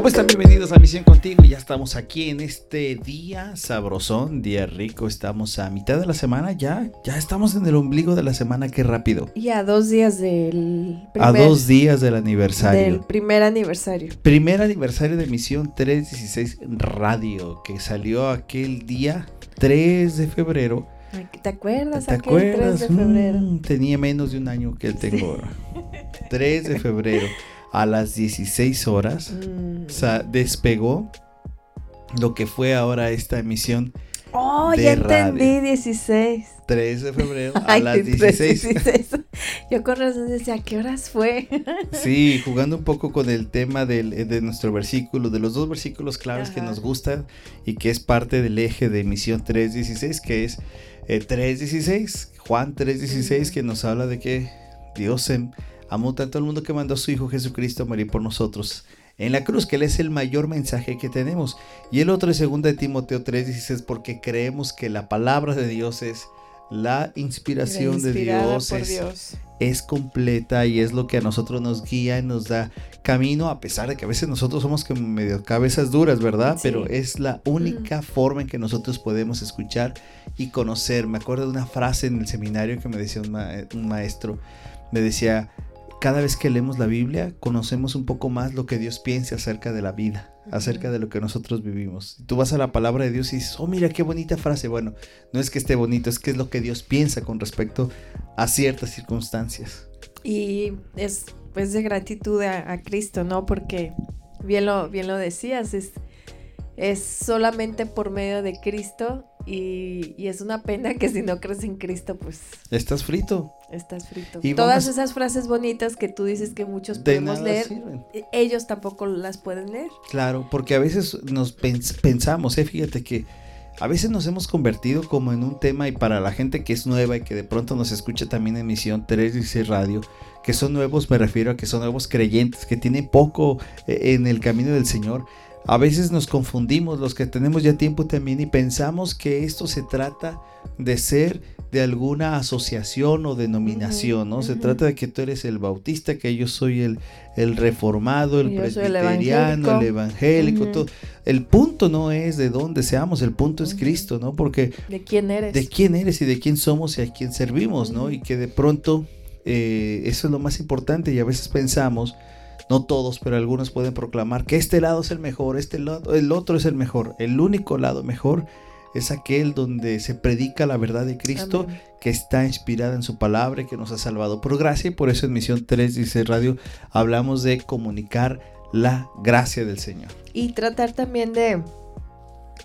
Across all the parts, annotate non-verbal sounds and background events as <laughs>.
¿Cómo están? Bienvenidos a Misión Contigo. Ya estamos aquí en este día sabrosón, día rico. Estamos a mitad de la semana ya. Ya estamos en el ombligo de la semana. Qué rápido. Y a dos días del primer, A dos días del aniversario. Del primer aniversario. Primer aniversario de Misión 316 Radio, que salió aquel día 3 de febrero. ¿Te acuerdas? ¿Te acuerdas? 3 de febrero. Mm, tenía menos de un año que tengo. 3 <laughs> de febrero a las 16 horas. Mm. O sea, despegó lo que fue ahora esta emisión. Oh, ya entendí, 16. 3 de febrero <laughs> a las 16. <laughs> Yo con razón decía, ¿a qué horas fue? sí, jugando un poco con el tema del, de nuestro versículo, de los dos versículos claves que nos gustan y que es parte del eje de emisión 3.16, que es 3.16, eh, Juan 3.16, que nos habla de que Dios se Amó tanto al mundo que mandó a su Hijo Jesucristo a morir por nosotros en la cruz, que Él es el mayor mensaje que tenemos. Y el otro es 2 de Timoteo 3, dice, porque creemos que la palabra de Dios es la inspiración de Dios es, es, completa y es lo que a nosotros nos guía y nos da camino, a pesar de que a veces nosotros somos como medio cabezas duras, ¿verdad? Pero es la única forma en que nosotros podemos escuchar y conocer. Me acuerdo de una frase en el seminario que me decía un maestro, me decía, cada vez que leemos la Biblia, conocemos un poco más lo que Dios piensa acerca de la vida, acerca de lo que nosotros vivimos. tú vas a la palabra de Dios y dices, oh, mira qué bonita frase. Bueno, no es que esté bonito, es que es lo que Dios piensa con respecto a ciertas circunstancias. Y es pues de gratitud a, Cristo, ¿no? Porque bien lo, bien lo decías, es, es solamente por medio de Cristo y, es una pena que si no crees en Cristo, pues... Estás frito. Estás frito. Y Todas esas frases bonitas que tú dices que muchos podemos leer, ellos tampoco las pueden leer. Claro, porque a veces nos pensamos, eh, fíjate que a veces nos hemos convertido como en un tema y para la gente que es nueva y que de pronto nos escucha también en Misión 316 Radio, que son nuevos, me refiero a que son nuevos creyentes, que tienen poco eh, en el camino del Señor a veces nos confundimos los que tenemos ya tiempo también y pensamos que esto se trata de ser de alguna asociación o denominación, ¿no? Se trata de que tú eres el bautista, que yo soy el, el reformado, el presbiteriano, el evangélico, todo. El punto no es de dónde seamos, el punto es Cristo, ¿no? Porque... De quién eres. De quién eres y de quién somos y a quién servimos, ¿no? Y que de pronto eh, eso es lo más importante y a veces pensamos no todos, pero algunos pueden proclamar que este lado es el mejor, este lado, el otro es el mejor. El único lado mejor es aquel donde se predica la verdad de Cristo, que está inspirada en su palabra y que nos ha salvado por gracia. Y por eso en Misión 3 dice Radio hablamos de comunicar la gracia del Señor. Y tratar también de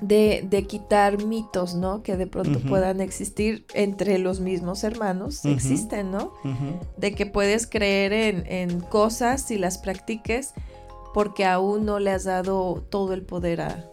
de, quitar mitos, ¿no? Que de pronto puedan existir entre los mismos hermanos, existen, ¿no? De que puedes creer en, cosas y las practiques porque aún no le has dado todo el poder a,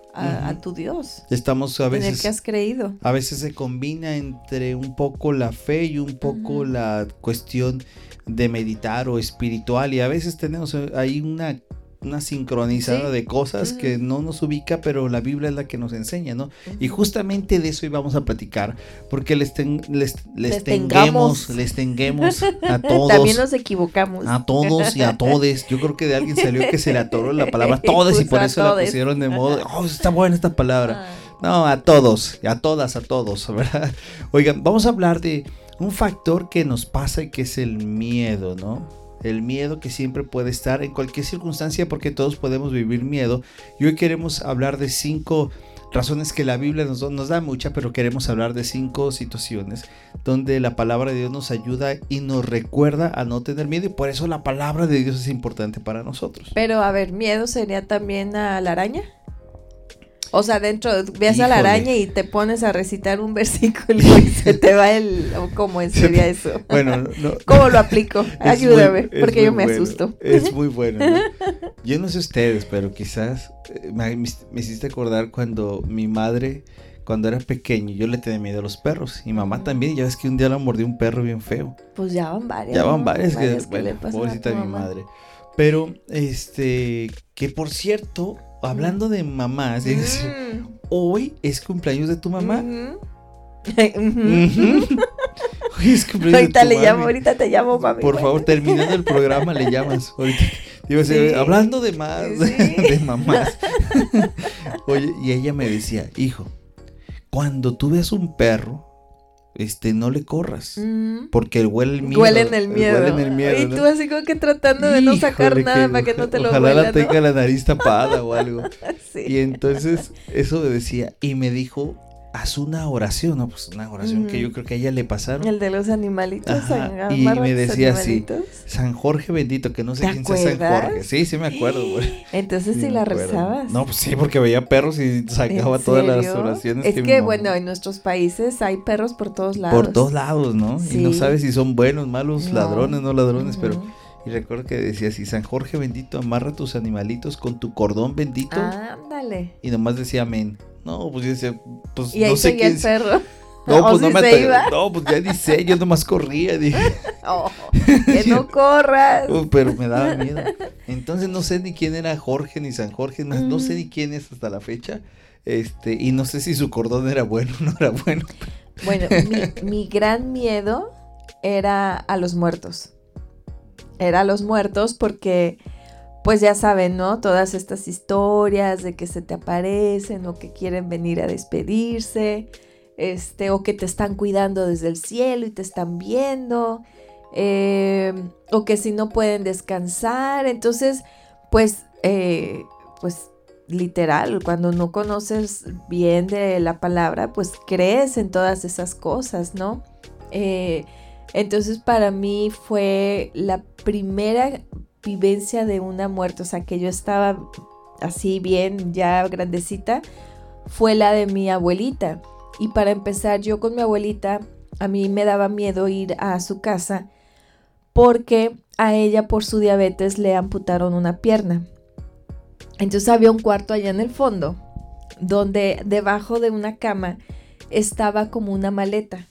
tu Dios. Estamos a veces... En el que has creído. A veces se combina entre un poco la fe y un poco la cuestión de meditar o espiritual y a veces tenemos ahí una una sincronizada de cosas que no nos ubica, pero la Biblia es la que nos enseña, ¿no? Y justamente de eso íbamos a platicar, porque les, les, les, tenguemos, les tenguemos a <laughs> todos. También nos equivocamos. A todos y a todes. Yo creo que de alguien salió que se le atoró la palabra todos <laughs> y por eso la pusieron de modo, oh, está buena esta palabra. Ah. No, a todos, a todas, a todos, <laughs> ¿verdad? Oigan, vamos a hablar de un factor que nos pasa y que es el miedo, ¿no? El miedo que siempre puede estar en cualquier circunstancia porque todos podemos vivir miedo. Y hoy queremos hablar de cinco razones que la Biblia nos, da mucha, pero queremos hablar de cinco situaciones donde la palabra de Dios nos ayuda y nos recuerda a no tener miedo y por eso la palabra de Dios es importante para nosotros. Pero a ver, miedo sería también a la araña. O sea, dentro, ves a la araña y te pones a recitar un versículo y <laughs> se te va el... ¿Cómo sería eso? <laughs> Bueno, no, ¿Cómo lo aplico? Ayúdame, porque yo me asusto. Es muy <laughs> bueno. Yo no sé ustedes, pero quizás eh, me, hiciste acordar cuando mi madre cuando era pequeño, yo le tenía miedo a los perros. Y mamá también, ya ves que un día la mordió un perro bien feo. Pues ya van varias. Ya van varias, que, Varias bueno, le pasan a pobrecita mi mamá. madre. Pero, este, que por cierto, hablando de mamás, decir, Mm. hoy es cumpleaños de tu mamá. Ujú. <laughs> Ujú. Hoy es cumpleaños de Ahorita tu le llamo, ahorita te llamo, mami. Por Bueno. favor, terminando el programa, le llamas. Ahorita. Sí. hablando de más, Sí. <laughs> de mamás. Oye, y ella me decía, hijo, cuando tú ves un perro, este, no le corras. Mm. Porque huele el miedo. Huele en el miedo. Huele en el miedo. Y ¿no? tú así como que tratando de no sacar nada que para que no te lo Ojalá huela, la tenga la nariz tapada o algo. <laughs> Sí. Y entonces eso me decía y me dijo, haz una oración, no, pues una oración que yo creo que a ella le pasaron. El de los animalitos. Ajá, San- y me decía así. San Jorge bendito, que no sé ¿Te quién sea San? Jorge. Sí, sí me acuerdo, güey. <gasps> Entonces Sí me la acuerdo. rezabas. No, pues sí, porque veía perros y sacaba ¿En todas las oraciones. Es que, bueno, en nuestros países hay perros por todos lados. Por todos lados, ¿no? Y no sabes si son buenos, malos, No. ladrones, no ladrones, pero... Y recuerdo que decía así, San Jorge bendito, amarra tus animalitos con tu cordón bendito. Ándale. Y nomás decía amén. No, pues yo decía, pues Y ahí no sé quién... el perro. <laughs> No, ¿O pues no me se atre- iba? No, pues ya sé, yo nomás corría, dije. <laughs> Oh, que <laughs> no corras. Uh, pero me daba miedo. Entonces no sé ni quién era Jorge ni San Jorge, más no sé ni quién es hasta la fecha. Este, y no sé si su cordón era bueno o no era bueno. Bueno, mi, mi gran miedo era a los muertos. Era a los muertos porque, pues ya saben, ¿no? Todas estas historias de que se te aparecen o que quieren venir a despedirse, este, o que te están cuidando desde el cielo y te están viendo, eh, o que si no pueden descansar. Entonces, pues, eh, pues literal, cuando no conoces bien de la palabra, pues crees en todas esas cosas, ¿no? Eh, entonces para mí fue la primera vivencia de una muerte, o sea, que yo estaba así bien, ya grandecita, fue la de mi abuelita. Y para empezar, yo con mi abuelita, a mí me daba miedo ir a su casa porque a ella por su diabetes le amputaron una pierna. Entonces había un cuarto allá en el fondo, donde debajo de una cama estaba como una maleta.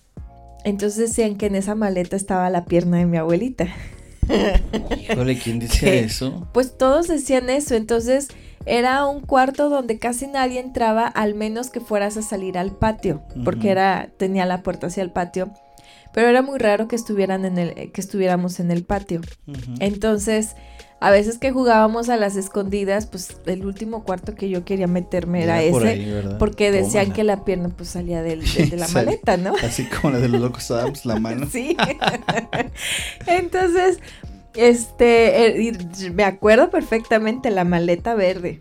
Entonces decían que en esa maleta estaba la pierna de mi abuelita. <laughs> Híjole, ¿quién dice eso? Pues todos decían eso, entonces era un cuarto donde casi nadie entraba, al menos que fueras a salir al patio, porque era tenía la puerta hacia el patio, pero era muy raro que estuvieran en el que estuviéramos en el patio. Entonces, a veces que jugábamos a las escondidas, pues el último cuarto que yo quería meterme era, por ese, ahí, ¿verdad? porque decían Tómala. que la pierna pues salía del- de, de la <laughs> maleta, ¿no? Así como la de los locos Adams, la mano. <laughs> Sí. <laughs> Entonces, este, eh, me acuerdo perfectamente la maleta verde.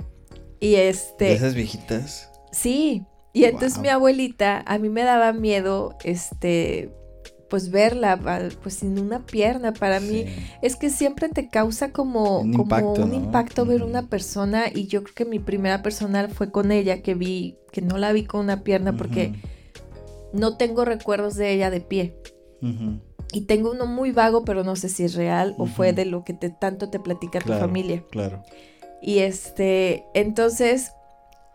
Y De este, esas viejitas. sí. Y entonces Wow. mi abuelita, a mí me daba miedo, este, pues verla, pues sin una pierna. Para mí, es que siempre te causa como, Un como impacto, un ¿no? impacto ver una persona. Y yo creo que mi primera persona fue con ella, que vi, que no la vi con una pierna porque no tengo recuerdos de ella de pie. Y tengo uno muy vago, pero no sé si es real o fue de lo que te, tanto te platica tu familia. Claro. Y este, entonces,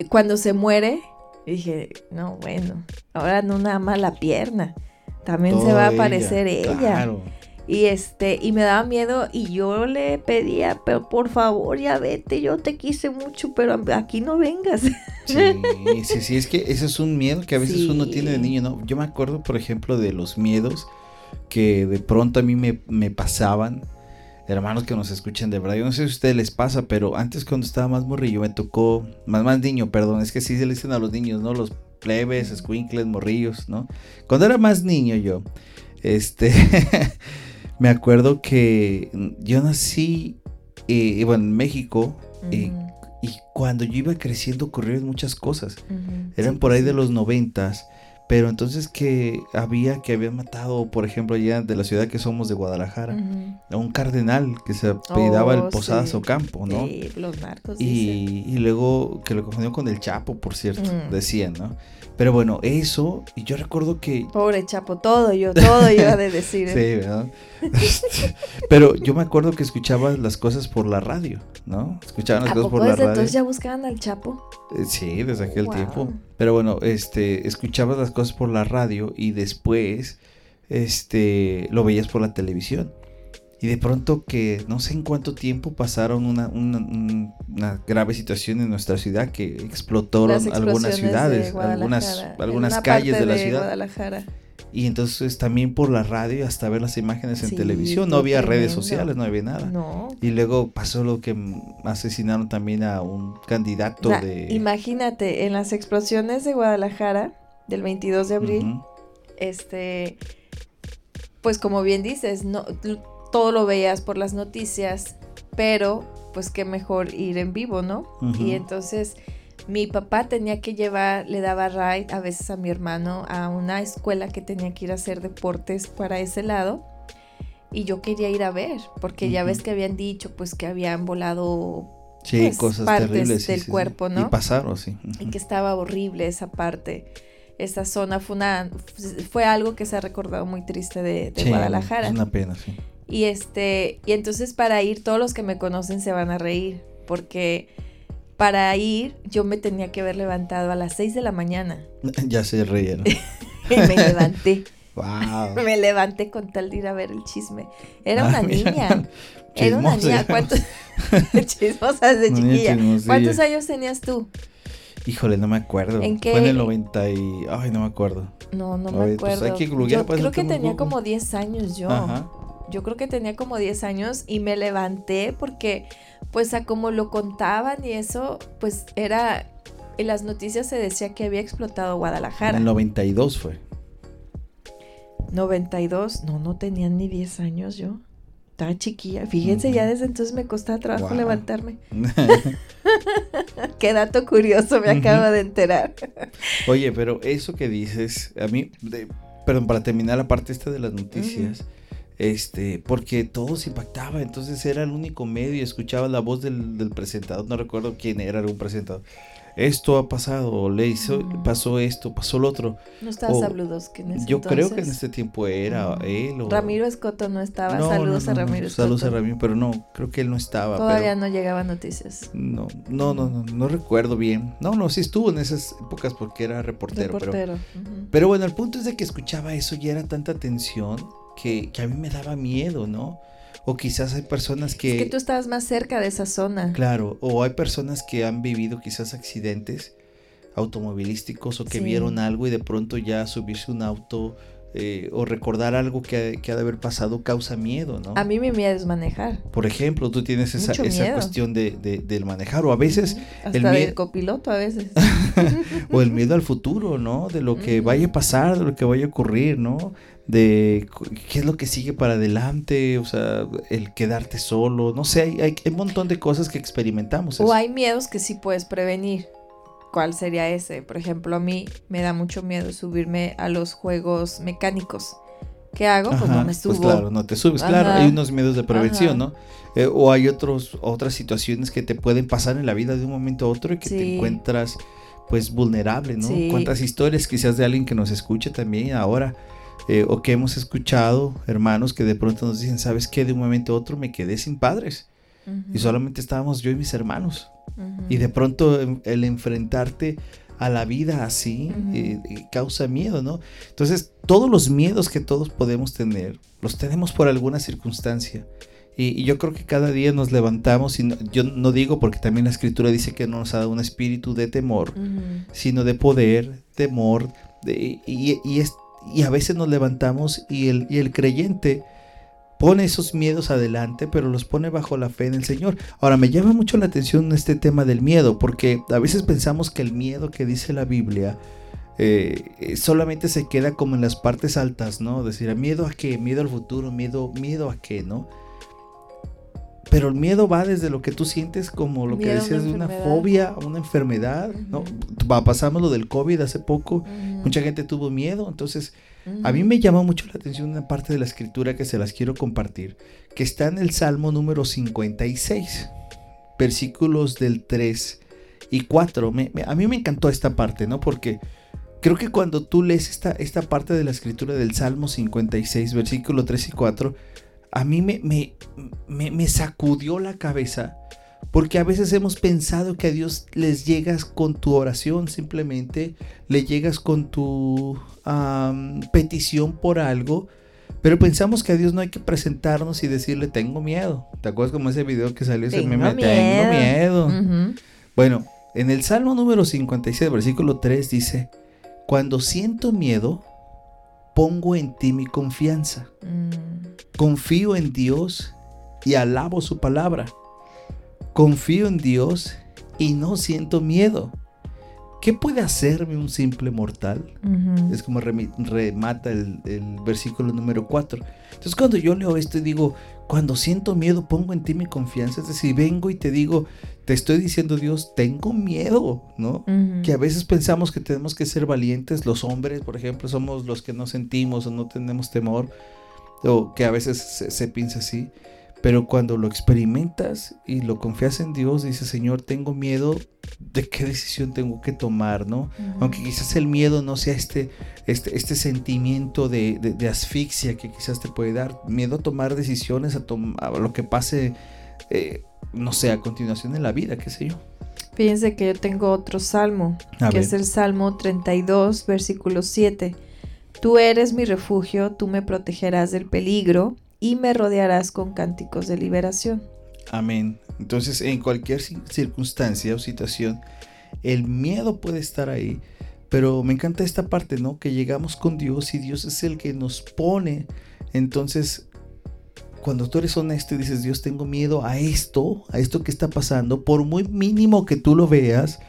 cuando se muere, dije, no, bueno, ahora no nada más la pierna, también se va a ella, aparecer ella. Claro. Y este, y me daba miedo y yo le pedía, pero por favor, ya vete, yo te quise mucho, pero aquí no vengas. Sí, sí, sí, es que ese es un miedo que a veces Sí. uno tiene de niño, ¿no? Yo me acuerdo, por ejemplo, de los miedos que de pronto a mí me, me pasaban. Hermanos que nos escuchan de verdad, yo no sé si a ustedes les pasa, pero antes cuando estaba más morrillo me tocó, más, más niño, perdón, es que sí se le dicen a los niños, ¿no? Los plebes, squinkles, morrillos, ¿no? Cuando era más niño yo, este, <laughs> me acuerdo que yo nací, eh, bueno, en México, eh, y cuando yo iba creciendo ocurrieron muchas cosas. Eran Sí, por ahí sí. de los noventas. Pero entonces que había que habían matado, por ejemplo, allá de la ciudad que somos de Guadalajara, a un cardenal que se apellidaba Oh, el Posadas sí. Ocampo, ¿no? Sí, los narcos. dicen. Y, y luego que lo confundió con el Chapo, por cierto, Mm. decían, ¿no? Pero bueno, eso, y yo recuerdo que Pobre Chapo, todo yo, todo yo de decir. <laughs> Sí, ¿eh? ¿verdad? <laughs> Pero yo me acuerdo que escuchaba las cosas por la radio, ¿no? Escuchaban las ¿A cosas poco por la radio. entonces ya buscaban al Chapo? Eh, Sí, desde aquel Wow. tiempo. Pero bueno, este, escuchabas las cosas por la radio y después, este, lo veías por la televisión. Y de pronto que no sé en cuánto tiempo pasaron una, una, grave situación en nuestra ciudad que explotaron algunas ciudades, algunas, algunas calles de la ciudad. Y entonces también por la radio hasta ver las imágenes en televisión. No había redes sociales, no había nada. Y luego pasó lo que asesinaron también a un candidato de... Imagínate, en las explosiones de Guadalajara del 22 de abril, este, pues como bien dices, no, todo lo veías por las noticias, pero pues qué mejor ir en vivo, ¿no? Y entonces mi papá tenía que llevar, le daba ride a veces a mi hermano a una escuela que tenía que ir a hacer deportes para ese lado. Y yo quería ir a ver, porque ya ves que habían dicho pues que habían volado pues, cosas partes del cuerpo, ¿no? Y pasaron, sí. Y que estaba horrible esa parte. Esa zona fue, una, fue algo que se ha recordado muy triste de, de Guadalajara. Es una pena, sí. Y este, y entonces para ir, todos los que me conocen se van a reír, porque para ir yo me tenía que haber levantado a las 6 de la mañana. <laughs> ya se reyeron. <laughs> y me levanté. Wow. <laughs> Me levanté con tal de ir a ver el chisme. Era una niña. Era una niña. ¿Cuántos chismosas de chiquilla? ¿Cuántos años tenías tú? Híjole, no me acuerdo. ¿En qué? Fue en el 90 y... Ay, no me acuerdo. No, no me pues, acuerdo. yo creo que tenía como 10 años yo. Ajá. Yo creo que tenía como 10 años y me levanté porque pues a como lo contaban y eso, pues era, en las noticias se decía que había explotado Guadalajara. En el 92 fue. 92, no, no tenían ni 10 años yo. Estaba chiquilla. Fíjense, ya desde entonces me costaba trabajo levantarme. <laughs> <laughs> Qué dato curioso me acabo de enterar. Oye, pero eso que dices, a mí, perdón, para terminar la parte esta de las noticias, este, porque todo se impactaba, entonces era el único medio escuchaba la voz del, presentador, no recuerdo quién era algún presentador. Esto ha pasado, le hizo, mm. pasó esto, pasó lo otro. No estaba Saludos que en ese Yo creo que en ese tiempo era él o... Ramiro Escoto no estaba, saludos a Ramiro Escoto. Saludos a Ramiro, pero no, creo que él no estaba. Todavía no llegaban noticias. No, no, no, no, no, recuerdo bien. No, no, sí estuvo en esas épocas porque era reportero. Pero, pero bueno, el punto es de que escuchaba eso y era tanta tensión que, a mí me daba miedo, ¿no? O quizás hay personas que... Es que tú estabas más cerca de esa zona. Claro, o hay personas que han vivido quizás accidentes automovilísticos o que vieron algo y de pronto ya subirse un auto eh, o recordar algo que, ha de haber pasado causa miedo, ¿no? A mí mi miedo es manejar. Por ejemplo, tú tienes esa, esa cuestión de, del manejar o a veces... Hasta el del copiloto a veces. <laughs> o el miedo al futuro, ¿no? De lo que vaya a pasar, de lo que vaya a ocurrir, ¿no? De qué es lo que sigue para adelante, o sea, el quedarte solo, no sé, hay, hay, un montón de cosas que experimentamos. O hay miedos que sí puedes prevenir. ¿Cuál sería ese? Por ejemplo, a mí me da mucho miedo subirme a los juegos mecánicos. ¿Qué hago? pues no me pues subo. Pues claro, no te subes. Claro, hay unos miedos de prevención, ¿no? Eh, o hay otros, otras situaciones que te pueden pasar en la vida de un momento a otro y que te encuentras pues vulnerable, ¿no? ¿Cuántas historias quizás de alguien que nos escuche también ahora? Eh, o que hemos escuchado hermanos que de pronto nos dicen, ¿sabes qué? De un momento a otro me quedé sin padres y solamente estábamos yo y mis hermanos. Y de pronto em, el enfrentarte a la vida así eh, eh, causa miedo, ¿no? Entonces, todos los miedos que todos podemos tener, los tenemos por alguna circunstancia. Y, yo creo que cada día nos levantamos, y yo no digo porque también la escritura dice que no nos ha dado un espíritu de temor, sino de poder, temor, de, y, y, es, y a veces nos levantamos y el, y el creyente pone esos miedos adelante, pero los pone bajo la fe en el Señor. Ahora, me llama mucho la atención este tema del miedo, porque a veces pensamos que el miedo que dice la Biblia eh, solamente se queda como en las partes altas, ¿no? Decir, ¿miedo a qué? ¿Miedo al futuro? ¿Miedo, miedo a qué? ¿No? Pero el miedo va desde lo que tú sientes como lo que decías de una fobia, una enfermedad, ¿no? Pasamos lo del COVID hace poco, mucha gente tuvo miedo, entonces a mí me llama mucho la atención una parte de la escritura que se las quiero compartir, que está en el Salmo número 56, versículos del 3 y 4. a mí me encantó esta parte, ¿no? Porque creo que cuando tú lees esta, esta parte de la escritura del Salmo 56, versículo 3 y 4, a mí me, me, me, sacudió la cabeza Porque a veces hemos pensado que a Dios les llegas con tu oración, simplemente le llegas con tu petición por algo, pero pensamos que a Dios no hay que presentarnos y decirle tengo miedo. ¿Te acuerdas como ese video que salió ese meme? Tengo miedo. Bueno, en el Salmo número 57, versículo 3 dice, cuando siento miedo, pongo en ti mi confianza. Mm. Confío en Dios y alabo su palabra. Confío en Dios y no siento miedo. ¿Qué puede hacerme un simple mortal? Es como remata el, versículo número 4. Entonces cuando yo leo esto y digo, cuando siento miedo pongo en ti mi confianza, es decir, vengo y te digo, te estoy diciendo Dios, tengo miedo, ¿no? Que a veces pensamos que tenemos que ser valientes, los hombres, por ejemplo, somos los que no sentimos o no tenemos temor, o que a veces se, se piensa así. Pero cuando lo experimentas y lo confías en Dios, dices, Señor, tengo miedo de qué decisión tengo que tomar, ¿no? Aunque quizás el miedo no sea este, este, este sentimiento de, asfixia que quizás te puede dar, miedo a tomar decisiones, a, a lo que pase, eh, no sé, a continuación en la vida, qué sé yo. Fíjense que yo tengo otro salmo, que es el Salmo 32, versículo 7. Tú eres mi refugio, tú me protegerás del peligro y me rodearás con cánticos de liberación. Amén. Entonces, en cualquier circunstancia o situación, el miedo puede estar ahí, pero me encanta esta parte, ¿no? Que llegamos con Dios y Dios es el que nos pone. Entonces, cuando tú eres honesto y dices, Dios, tengo miedo a esto, a esto que está pasando, por muy mínimo que tú lo veas,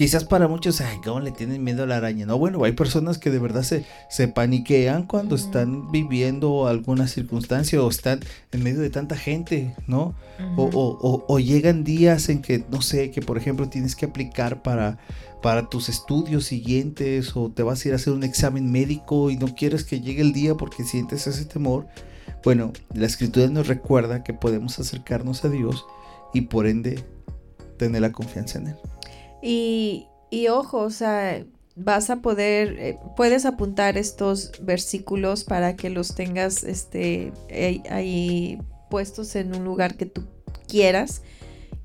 Quizás para muchos, ay, ¿cómo le tienen miedo a la araña? No, bueno, hay personas que de verdad se, se paniquean cuando están viviendo alguna circunstancia o están en medio de tanta gente, ¿no? o, o, llegan días en que, no sé, que por ejemplo tienes que aplicar para, para tus estudios siguientes o te vas a ir a hacer un examen médico y no quieres que llegue el día porque sientes ese temor. Bueno, la escritura nos recuerda que podemos acercarnos a Dios y por ende tener la confianza en Él. Y, ojo, o sea, vas a poder, eh, puedes apuntar estos versículos para que los tengas este, ahí puestos en un lugar que tú quieras.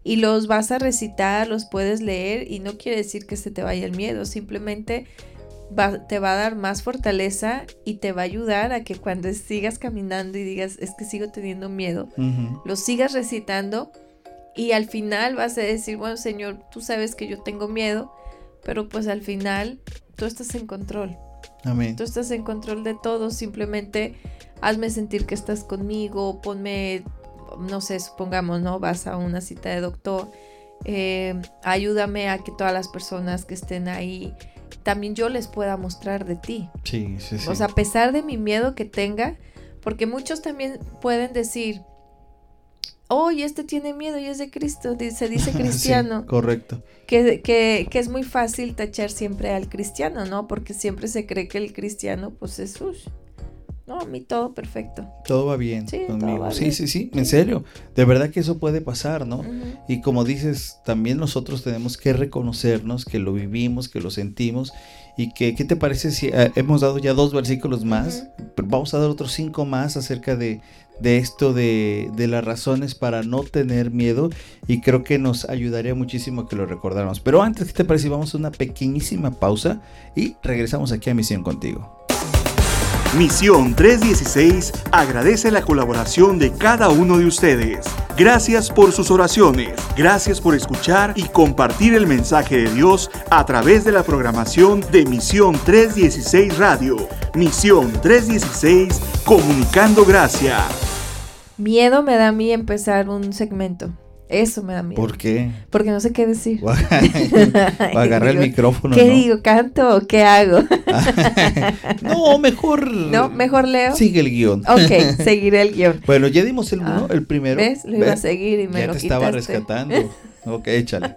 Y los vas a recitar, los puedes leer y no quiere decir que se te vaya el miedo, simplemente te va a dar más fortaleza y te va a ayudar a que cuando sigas caminando y digas es que sigo teniendo miedo, lo sigas recitando y al final vas a decir, bueno, Señor, tú sabes que yo tengo miedo, pero pues al final tú estás en control. Amén. Tú estás en control de todo, simplemente hazme sentir que estás conmigo, ponme, no sé, supongamos, ¿no? Vas a una cita de doctor, eh, ayúdame a que todas las personas que estén ahí, también yo les pueda mostrar de ti. Sí, sí, sí. O sea, a pesar de mi miedo que tenga, porque muchos también pueden decir, oh, este tiene miedo y es de Cristo, se dice <laughs> cristiano. correcto. Que, que, que, es muy fácil tachar siempre al cristiano, ¿no? Porque siempre se cree que el cristiano, pues es, no, a mí todo perfecto. Todo va bien sí, conmigo. sí, sí, sí, en serio. De verdad que eso puede pasar, ¿no? Y como dices, también nosotros tenemos que reconocernos que lo vivimos, que lo sentimos. Y que, ¿qué te parece si eh, hemos dado ya dos versículos más? Vamos a dar otros cinco más acerca de, de esto de, de, las razones para no tener miedo y creo que nos ayudaría muchísimo que lo recordáramos. Pero antes, ¿qué te parece? Vamos a una pequeñísima pausa y regresamos aquí a Misión contigo. Misión 316 agradece la colaboración de cada uno de ustedes. Gracias por sus oraciones, gracias por escuchar y compartir el mensaje de Dios a través de la programación de Misión 316 Radio. Misión 316, comunicando gracia. Miedo me da a mí empezar un segmento. Eso me da miedo. ¿Por qué? Porque no sé qué decir. <laughs> <laughs> agarrar el micrófono. ¿Qué digo? ¿Canto o qué hago? <laughs> no, mejor. No, mejor leo. Sigue el guion. Ok, seguiré el guion. Bueno, ya dimos el uno, ah, el primero. ¿Ves? Lo iba a seguir y me ya lo te estaba rescatando. ok, échale.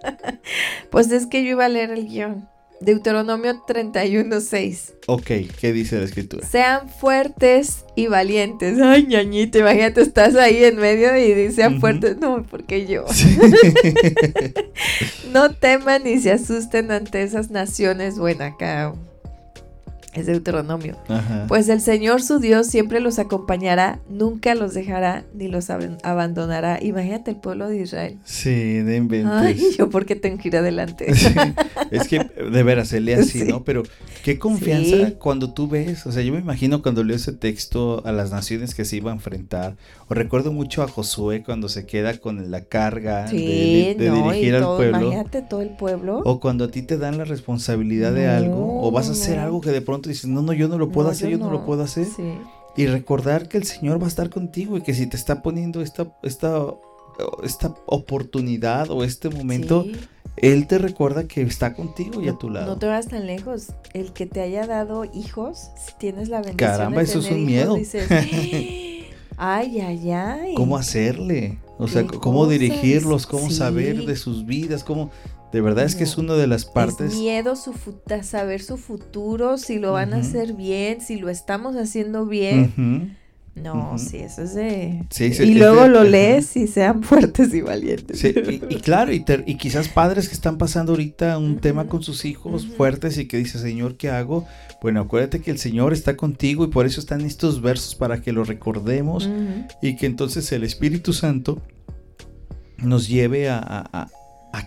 Pues es que yo iba a leer el guion. Deuteronomio 31.6. Ok, ¿qué dice la escritura? Sean fuertes y valientes. Ay, ñañito, imagínate, estás ahí en medio y dice sean fuertes. No, porque yo. <laughs> no teman ni se asusten ante esas naciones. Bueno, acá Es Deuteronomio. Pues el Señor su Dios siempre los acompañará, nunca los dejará ni los abandonará. Imagínate el pueblo de Israel. Sí, de inventes. Ay, yo porque tengo que ir adelante. <laughs> Es que de veras se lee así, ¿no? Pero qué confianza cuando tú ves, o sea, yo me imagino cuando leo ese texto a las naciones que se iba a enfrentar, o recuerdo mucho a Josué cuando se queda con la carga de, dirigir al pueblo. Imagínate todo el pueblo. O cuando a ti te dan la responsabilidad de algo, o vas a hacer algo que de pronto dices, no, no, yo no lo puedo hacer, yo no. lo puedo hacer. Y recordar que el Señor va a estar contigo y que si te está poniendo esta, esta, esta oportunidad o este momento, Él te recuerda que está contigo y a tu lado. No te vas tan lejos. El que te haya dado hijos, si tienes la bendición Caramba, eso es un miedo. <laughs> ay, ay, ay. ¿Cómo hacerle? O sea, cómo dirigirlos, cómo saber de sus vidas, cómo de verdad es que es una de las partes. Es miedo su saber su futuro, si lo van a hacer bien, si lo estamos haciendo bien. No, sí, eso es de... y luego lo lees y sean <laughs> fuertes y valientes. y, claro, y, y, quizás padres que están pasando ahorita un tema con sus hijos fuertes y que dice, Señor, ¿qué hago? Bueno, acuérdate que el Señor está contigo y por eso están estos versos para que lo recordemos y que entonces el Espíritu Santo nos lleve a, a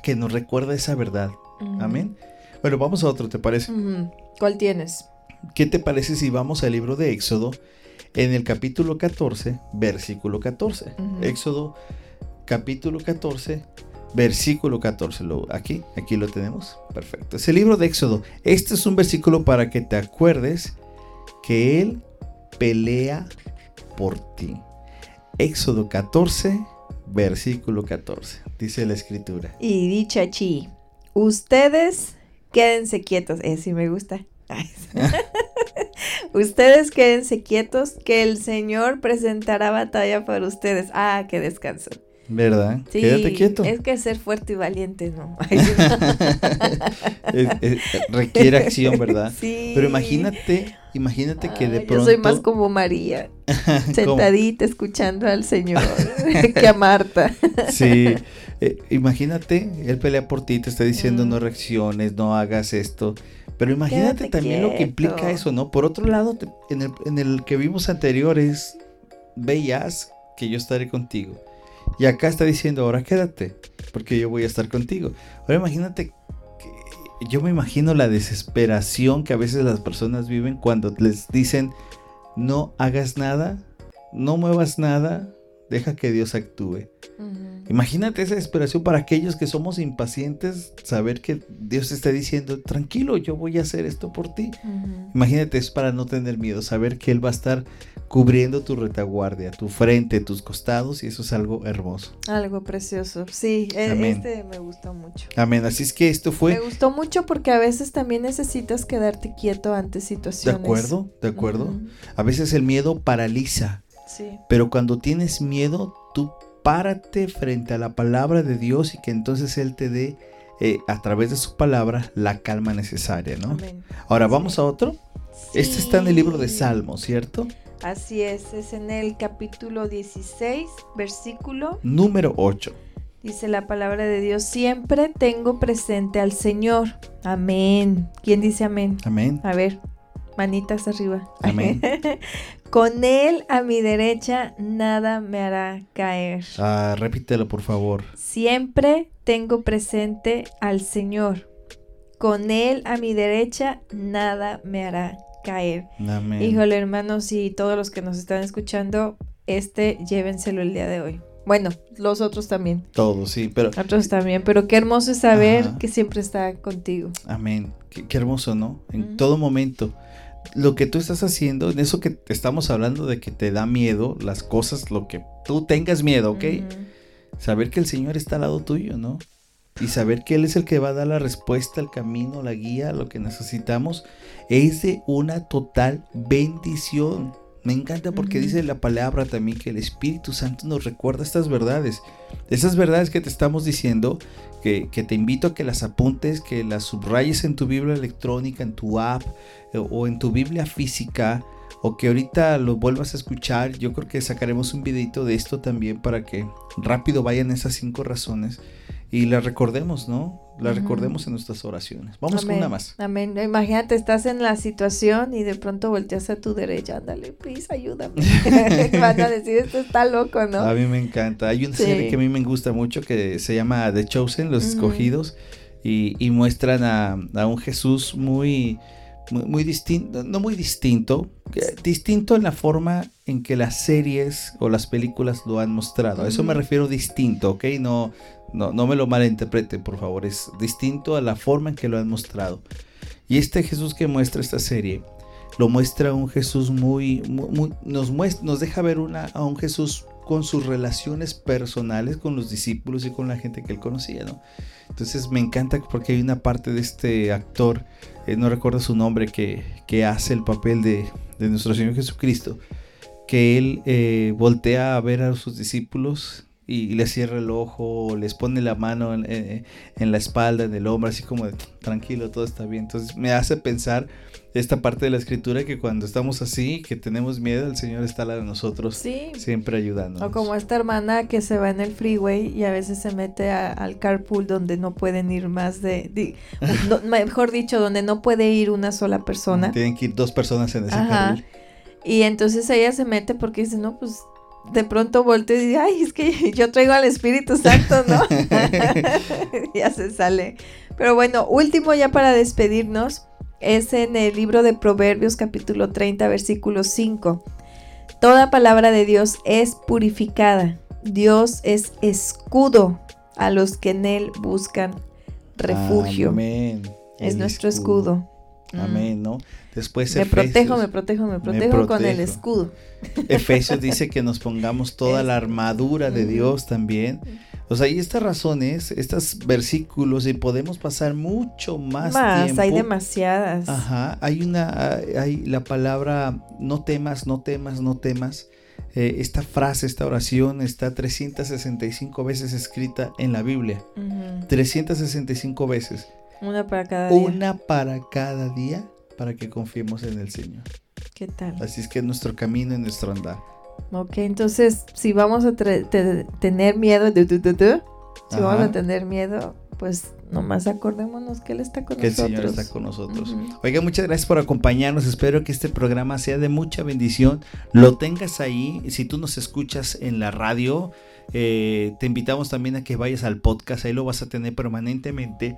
que nos recuerde esa verdad. Amén. Bueno, vamos a otro, ¿te parece? ¿Cuál tienes? ¿Qué te parece si vamos al libro de Éxodo en el capítulo 14, versículo 14? Éxodo capítulo 14, versículo 14. Lo, aquí, aquí lo tenemos. Perfecto. Es el libro de Éxodo. Este es un versículo para que te acuerdes que Él pelea por ti. Éxodo 14, versículo 14. Dice la escritura. Y dicha chi, ustedes quédense quietos. Eh, sí me gusta. <laughs> ustedes quédense quietos que el Señor presentará batalla para ustedes. Ah, qué descanso. ¿Verdad? Quédate quieto. Es que ser fuerte y valiente, ¿no? <laughs> requiere acción, ¿verdad? Sí. Pero imagínate, imagínate que de pronto. Yo soy más como María, <laughs> sentadita escuchando al Señor <laughs> que a Marta. <laughs> sí. Eh, imagínate, él pelea por ti, te está diciendo no reacciones, no hagas esto. Pero imagínate también lo que implica eso, ¿no? Por otro lado, en, el, en el que vimos anteriores, veías que yo estaré contigo y acá está diciendo, ahora quédate, porque yo voy a estar contigo. Ahora imagínate, que yo me imagino la desesperación que a veces las personas viven cuando les dicen, no hagas nada, no muevas nada, deja que Dios actúe. Imagínate esa desesperación para aquellos que somos impacientes, saber que Dios está diciendo, tranquilo, yo voy a hacer esto por ti. Imagínate eso para no tener miedo, saber que Él va a estar cubriendo tu retaguardia, tu frente, tus costados, y eso es algo hermoso. Algo precioso, sí, e, este me gustó mucho. Amén, así es que esto fue... Me gustó mucho porque a veces también necesitas quedarte quieto ante situaciones. De acuerdo, de acuerdo. A veces el miedo paraliza. Sí. Pero cuando tienes miedo, tú párate frente a la palabra de Dios y que entonces Él te dé eh, a través de su palabra la calma necesaria, ¿no? Ahora vamos a otro. Este está en el libro de Salmos, ¿cierto? Así es, es en el capítulo 16, versículo número 8. Dice la palabra de Dios, siempre tengo presente al Señor. Amén. ¿Quién dice amén? Amén. A ver, manitas arriba. Amén. <laughs> Con Él a mi derecha nada me hará caer. Ah, repítelo por favor. Siempre tengo presente al Señor. Con Él a mi derecha nada me hará caer. Amén. Híjole, hermanos, y todos los que nos están escuchando, este llévenselo el día de hoy. Bueno, los otros también. Todos, sí, pero... Otros también, pero qué hermoso es saber que siempre está contigo. Amén. Qué, hermoso, ¿no? En todo momento. Lo que tú estás haciendo, en eso que estamos hablando de que te da miedo, las cosas, lo que tú tengas miedo, ¿ok? Saber que el Señor está al lado tuyo, ¿no? y saber que Él es el que va a dar la respuesta, el camino, la guía, lo que necesitamos, es de una total bendición. Me encanta porque dice la palabra también que el Espíritu Santo nos recuerda estas verdades. Esas verdades que te estamos diciendo, que, te invito a que las apuntes, que las subrayes en tu Biblia electrónica, en tu app eh, o en tu Biblia física o que ahorita lo vuelvas a escuchar. Yo creo que sacaremos un videito de esto también para que rápido vayan esas cinco razones y las recordemos, ¿no? La recordemos en nuestras oraciones. Vamos con una más. Amén. Imagínate, estás en la situación y de pronto volteas a tu derecha, ándale, please, ayúdame. <laughs> Van a decir, esto está loco, ¿no? A mí me encanta. Hay una serie que a mí me gusta mucho que se llama The Chosen, Los Escogidos, y, y, muestran a, a un Jesús muy muy, distinto, no muy distinto, distinto en la forma en que las series o las películas lo han mostrado. A eso me refiero distinto, ¿ok? No, no, no me lo malinterpreten, por favor. Es distinto a la forma en que lo han mostrado. Y este Jesús que muestra esta serie, lo muestra un Jesús muy, muy, nos, muestra, nos deja ver una, a un Jesús con sus relaciones personales con los discípulos y con la gente que él conocía, ¿no? Entonces me encanta porque hay una parte de este actor, eh, no recuerdo su nombre, que, que hace el papel de, de, nuestro Señor Jesucristo, que él eh, voltea a ver a sus discípulos y, les cierra el ojo, les pone la mano en, en, la espalda, en el hombro, así como de tranquilo, todo está bien. Entonces me hace pensar esta parte de la escritura que cuando estamos así, que tenemos miedo, el Señor está al lado de nosotros, siempre ayudando. O como esta hermana que se va en el freeway y a veces se mete al carpool donde no pueden ir más de, <laughs> mejor dicho, donde no puede ir una sola persona. Tienen que ir dos personas en ese carril. Y entonces ella se mete porque dice, no, pues de pronto volteo y dice, ay, es que <laughs> yo traigo al Espíritu Santo, ¿no? <laughs> <laughs> ya se sale. Pero bueno, último ya para despedirnos es en el libro de Proverbios capítulo 30 versículo 5. Toda palabra de Dios es purificada. Dios es escudo a los que en Él buscan refugio. Amén. Es nuestro escudo. Amén, ¿no? Después me protejo, me protejo, me protejo, con el escudo. Efesios <laughs> dice que nos pongamos toda la armadura de Dios también o sea, y estas razones, estos versículos, y podemos pasar mucho más, más tiempo. hay demasiadas. Ajá, hay una, hay la palabra no temas, no temas, no temas. Eh, esta frase, esta oración está 365 veces escrita en la Biblia. 365 veces. Una para cada día. Una para cada día para que confiemos en el Señor. ¿Qué tal? Así es que es nuestro camino y nuestro andar. Ok, entonces si vamos a tener miedo, si vamos a tener miedo, pues nomás acordémonos que Él está con nosotros. Que el Señor está con nosotros. Oiga, muchas gracias por acompañarnos. Espero que este programa sea de mucha bendición. Lo tengas ahí. Si tú nos escuchas en la radio, eh, te invitamos también a que vayas al podcast. Ahí lo vas a tener permanentemente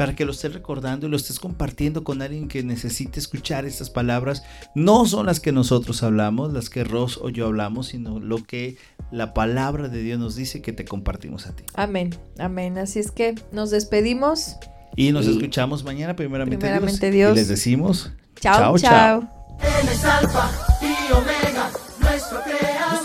para que lo estés recordando y lo estés compartiendo con alguien que necesite escuchar estas palabras. No son las que nosotros hablamos, las que Ross o yo hablamos, sino lo que la palabra de Dios nos dice que te compartimos a ti. Amén, amén. Así es que nos despedimos. Y nos escuchamos mañana, primeramente, primeramente Dios. Y les decimos, chao, chao.